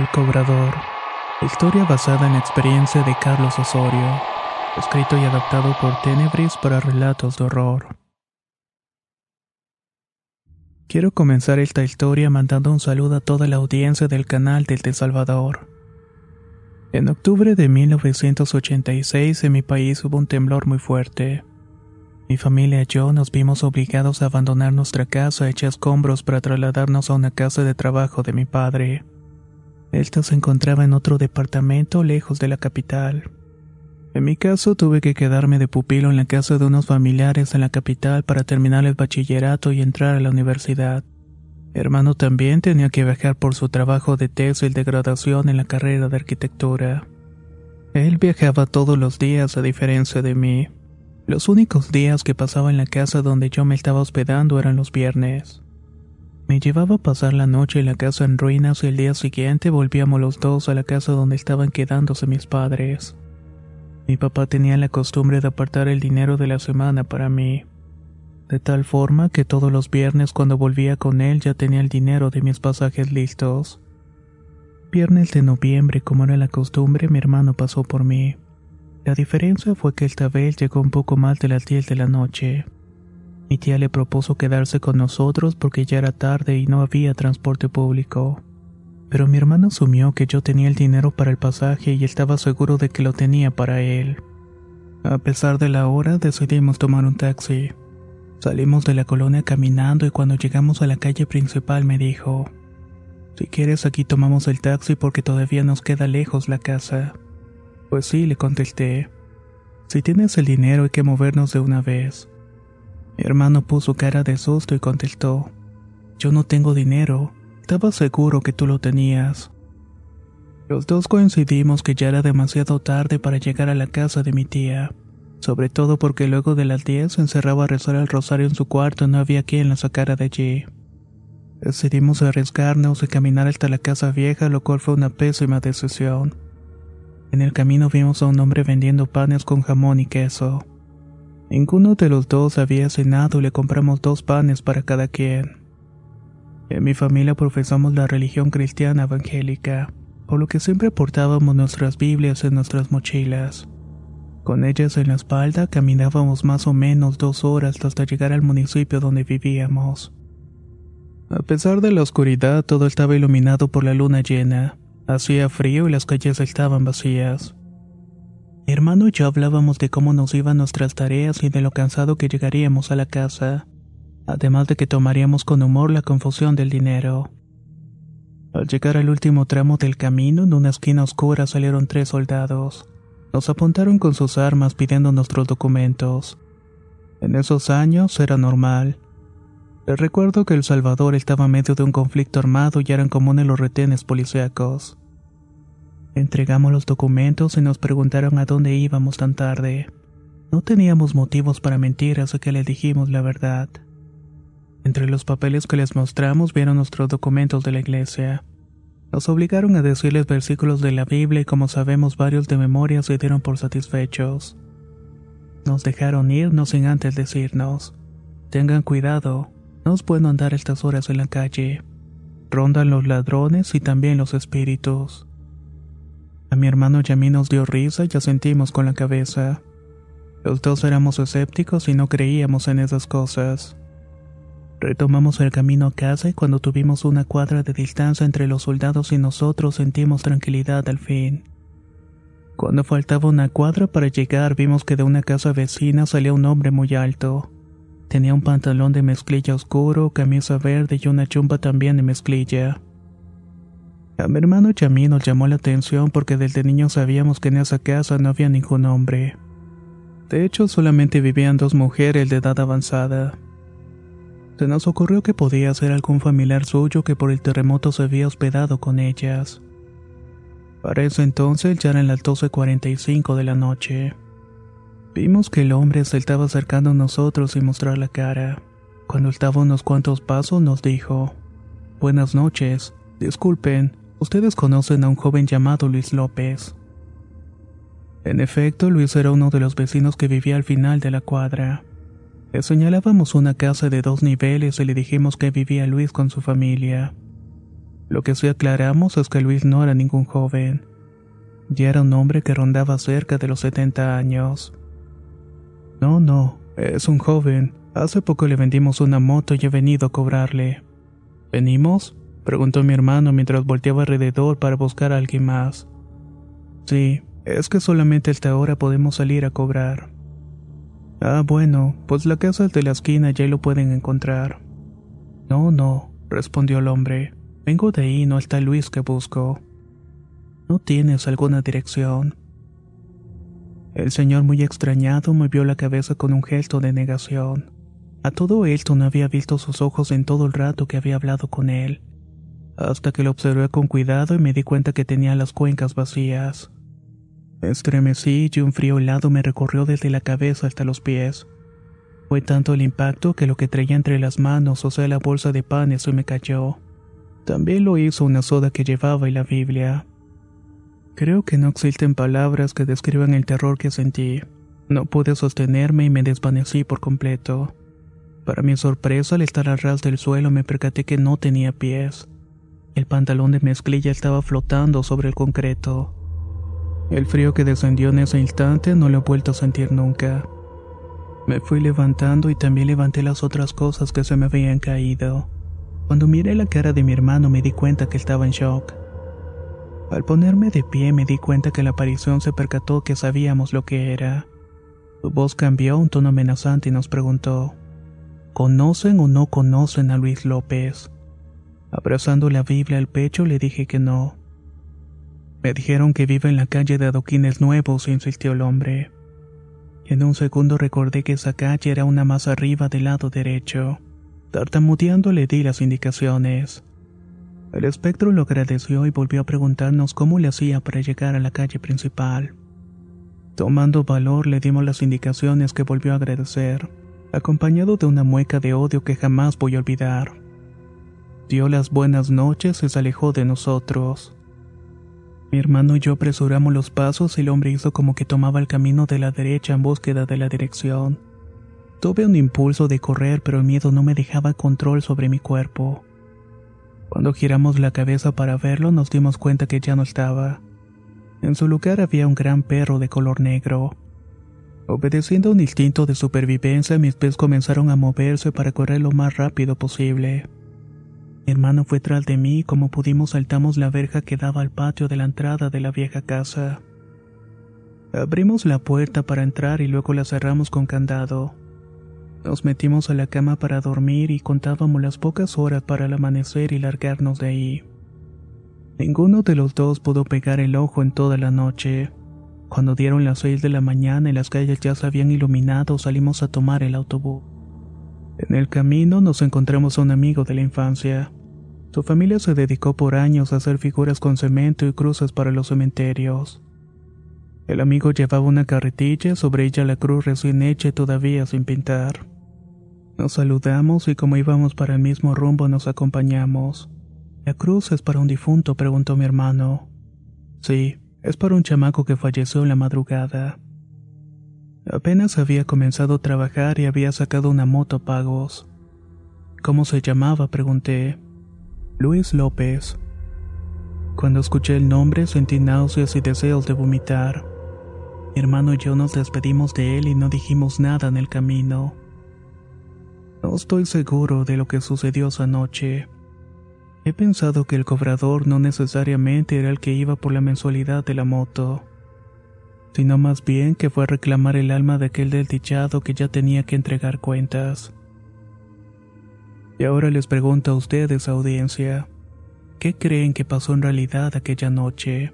El cobrador. Historia basada en la experiencia de Carlos Osorio. Escrito y adaptado por Tenebris para relatos de horror. Quiero comenzar esta historia mandando un saludo a toda la audiencia del canal del de Salvador. En octubre de 1986 en mi país hubo un temblor muy fuerte. Mi familia y yo nos vimos obligados a abandonar nuestra casa hecha escombros para trasladarnos a una casa de trabajo de mi padre. Esta se encontraba en otro departamento lejos de la capital. En mi caso tuve que quedarme de pupilo en la casa de unos familiares en la capital para terminar el bachillerato y entrar a la universidad. Hermano también tenía que viajar por su trabajo de tesis de graduación en la carrera de arquitectura. Él viajaba todos los días a diferencia de mí. Los únicos días que pasaba en la casa donde yo me estaba hospedando eran los viernes. Me llevaba a pasar la noche en la casa en ruinas y el día siguiente volvíamos los dos a la casa donde estaban quedándose mis padres. Mi papá tenía la costumbre de apartar el dinero de la semana para mí, de tal forma que todos los viernes cuando volvía con él ya tenía el dinero de mis pasajes listos. Viernes de noviembre, como era la costumbre, mi hermano pasó por mí. La diferencia fue que esta vez llegó un poco más de las 10 de la noche. Mi tía le propuso quedarse con nosotros porque ya era tarde y no había transporte público. Pero mi hermano asumió que yo tenía el dinero para el pasaje y estaba seguro de que lo tenía para él. A pesar de la hora, decidimos tomar un taxi. Salimos de la colonia caminando y cuando llegamos a la calle principal me dijo, Si quieres aquí tomamos el taxi porque todavía nos queda lejos la casa. Pues sí, le contesté. Si tienes el dinero hay que movernos de una vez. Mi hermano puso cara de susto y contestó, Yo no tengo dinero, estaba seguro que tú lo tenías. Los dos coincidimos que ya era demasiado tarde para llegar a la casa de mi tía, sobre todo porque luego de las 10 se encerraba a rezar el rosario en su cuarto y no había quien la sacara de allí. Decidimos arriesgarnos y caminar hasta la casa vieja, lo cual fue una pésima decisión. En el camino vimos a un hombre vendiendo panes con jamón y queso. Ninguno de los dos había cenado y le compramos dos panes para cada quien. En mi familia profesamos la religión cristiana evangélica, por lo que siempre portábamos nuestras Biblias en nuestras mochilas. Con ellas en la espalda caminábamos más o menos dos horas hasta llegar al municipio donde vivíamos. A pesar de la oscuridad, todo estaba iluminado por la luna llena. Hacía frío y las calles estaban vacías. Hermano y yo hablábamos de cómo nos iban nuestras tareas y de lo cansado que llegaríamos a la casa, además de que tomaríamos con humor la confusión del dinero. Al llegar al último tramo del camino, en una esquina oscura salieron tres soldados. Nos apuntaron con sus armas pidiendo nuestros documentos. En esos años era normal. Recuerdo que El Salvador estaba en medio de un conflicto armado y eran comunes los retenes policíacos. Entregamos los documentos y nos preguntaron a dónde íbamos tan tarde. No teníamos motivos para mentir, así que le dijimos la verdad. Entre los papeles que les mostramos vieron nuestros documentos de la iglesia. Nos obligaron a decirles versículos de la Biblia y como sabemos varios de memoria se dieron por satisfechos. Nos dejaron irnos sin antes decirnos, tengan cuidado, no es bueno andar estas horas en la calle. Rondan los ladrones y también los espíritus. A mi hermano y a mí nos dio risa y sentimos con la cabeza. Los dos éramos escépticos y no creíamos en esas cosas. Retomamos el camino a casa y cuando tuvimos una cuadra de distancia entre los soldados y nosotros sentimos tranquilidad al fin. Cuando faltaba una cuadra para llegar, vimos que de una casa vecina salía un hombre muy alto. Tenía un pantalón de mezclilla oscuro, camisa verde y una chumba también de mezclilla. A mi hermano y nos llamó la atención porque desde niños sabíamos que en esa casa no había ningún hombre. De hecho, solamente vivían dos mujeres de edad avanzada. Se nos ocurrió que podía ser algún familiar suyo que por el terremoto se había hospedado con ellas. Para ese entonces ya eran las 12.45 de la noche. Vimos que el hombre se estaba acercando a nosotros sin mostrar la cara. Cuando estaba unos cuantos pasos nos dijo, Buenas noches, disculpen, ustedes conocen a un joven llamado Luis López. En efecto, Luis era uno de los vecinos que vivía al final de la cuadra. Le señalábamos una casa de dos niveles y le dijimos que vivía Luis con su familia. Lo que sí aclaramos es que Luis no era ningún joven. Ya era un hombre que rondaba cerca de los 70 años. No, no, es un joven. Hace poco le vendimos una moto y he venido a cobrarle. ¿Venimos? Preguntó mi hermano mientras volteaba alrededor para buscar a alguien más. Sí, es que solamente hasta ahora podemos salir a cobrar. Ah, bueno, pues la casa de la esquina ya lo pueden encontrar. No, no, respondió el hombre. Vengo de ahí, no está Luis que busco. ¿No tienes alguna dirección? El señor, muy extrañado, movió la cabeza con un gesto de negación. A todo esto no había visto sus ojos en todo el rato que había hablado con él, hasta que lo observé con cuidado y me di cuenta que tenía las cuencas vacías. Me estremecí y un frío helado me recorrió desde la cabeza hasta los pies. Fue tanto el impacto que lo que traía entre las manos, o sea, la bolsa de pan, se me cayó. También lo hizo una soda que llevaba y la Biblia. Creo que no existen palabras que describan el terror que sentí. No pude sostenerme y me desvanecí por completo. Para mi sorpresa, al estar al ras del suelo me percaté que no tenía pies. El pantalón de mezclilla estaba flotando sobre el concreto. El frío que descendió en ese instante no lo he vuelto a sentir nunca. Me fui levantando y también levanté las otras cosas que se me habían caído. Cuando miré la cara de mi hermano me di cuenta que estaba en shock. Al ponerme de pie me di cuenta que la aparición se percató que sabíamos lo que era. Su voz cambió a un tono amenazante y nos preguntó, ¿conocen o no conocen a Luis López? Abrazando la Biblia al pecho le dije que no. Me dijeron que vive en la calle de adoquines nuevos, insistió el hombre. En un segundo recordé que esa calle era una más arriba del lado derecho. Tartamudeando le di las indicaciones. El espectro lo agradeció y volvió a preguntarnos cómo le hacía para llegar a la calle principal. Tomando valor le dimos las indicaciones que volvió a agradecer, acompañado de una mueca de odio que jamás voy a olvidar. Dio las buenas noches y se alejó de nosotros. Mi hermano y yo apresuramos los pasos y el hombre hizo como que tomaba el camino de la derecha en búsqueda de la dirección. Tuve un impulso de correr, pero el miedo no me dejaba control sobre mi cuerpo. Cuando giramos la cabeza para verlo, nos dimos cuenta que ya no estaba. En su lugar había un gran perro de color negro. Obedeciendo un instinto de supervivencia, mis pies comenzaron a moverse para correr lo más rápido posible. Hermano fue tras de mí y como pudimos saltamos la verja que daba al patio de la entrada de la vieja casa. Abrimos la puerta para entrar y luego la cerramos con candado. Nos metimos a la cama para dormir y contábamos las pocas horas para el amanecer y largarnos de ahí. Ninguno de los dos pudo pegar el ojo en toda la noche. Cuando dieron las seis de la mañana y las calles ya se habían iluminado, salimos a tomar el autobús. En el camino nos encontramos a un amigo de la infancia. Su familia se dedicó por años a hacer figuras con cemento y cruces para los cementerios. El amigo llevaba una carretilla, sobre ella la cruz recién hecha y todavía sin pintar. Nos saludamos y como íbamos para el mismo rumbo nos acompañamos. ¿La cruz es para un difunto? preguntó mi hermano. Sí, es para un chamaco que falleció en la madrugada. Apenas había comenzado a trabajar y había sacado una moto a pagos. ¿Cómo se llamaba? pregunté. Luis López. Cuando escuché el nombre sentí náuseas y deseos de vomitar. Mi hermano y yo nos despedimos de él y no dijimos nada en el camino. No estoy seguro de lo que sucedió esa noche. He pensado que el cobrador no necesariamente era el que iba por la mensualidad de la moto. Sino más bien que fue a reclamar el alma de aquel desdichado que ya tenía que entregar cuentas. Y ahora les pregunto a ustedes, audiencia, ¿qué creen que pasó en realidad aquella noche?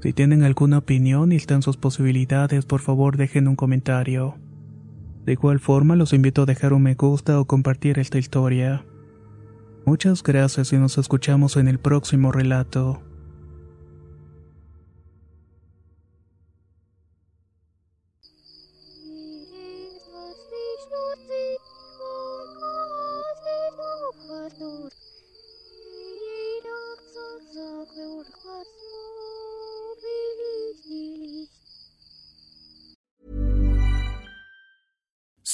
Si tienen alguna opinión y están sus posibilidades, por favor dejen un comentario. De igual forma, los invito a dejar un me gusta o compartir esta historia. Muchas gracias y nos escuchamos en el próximo relato.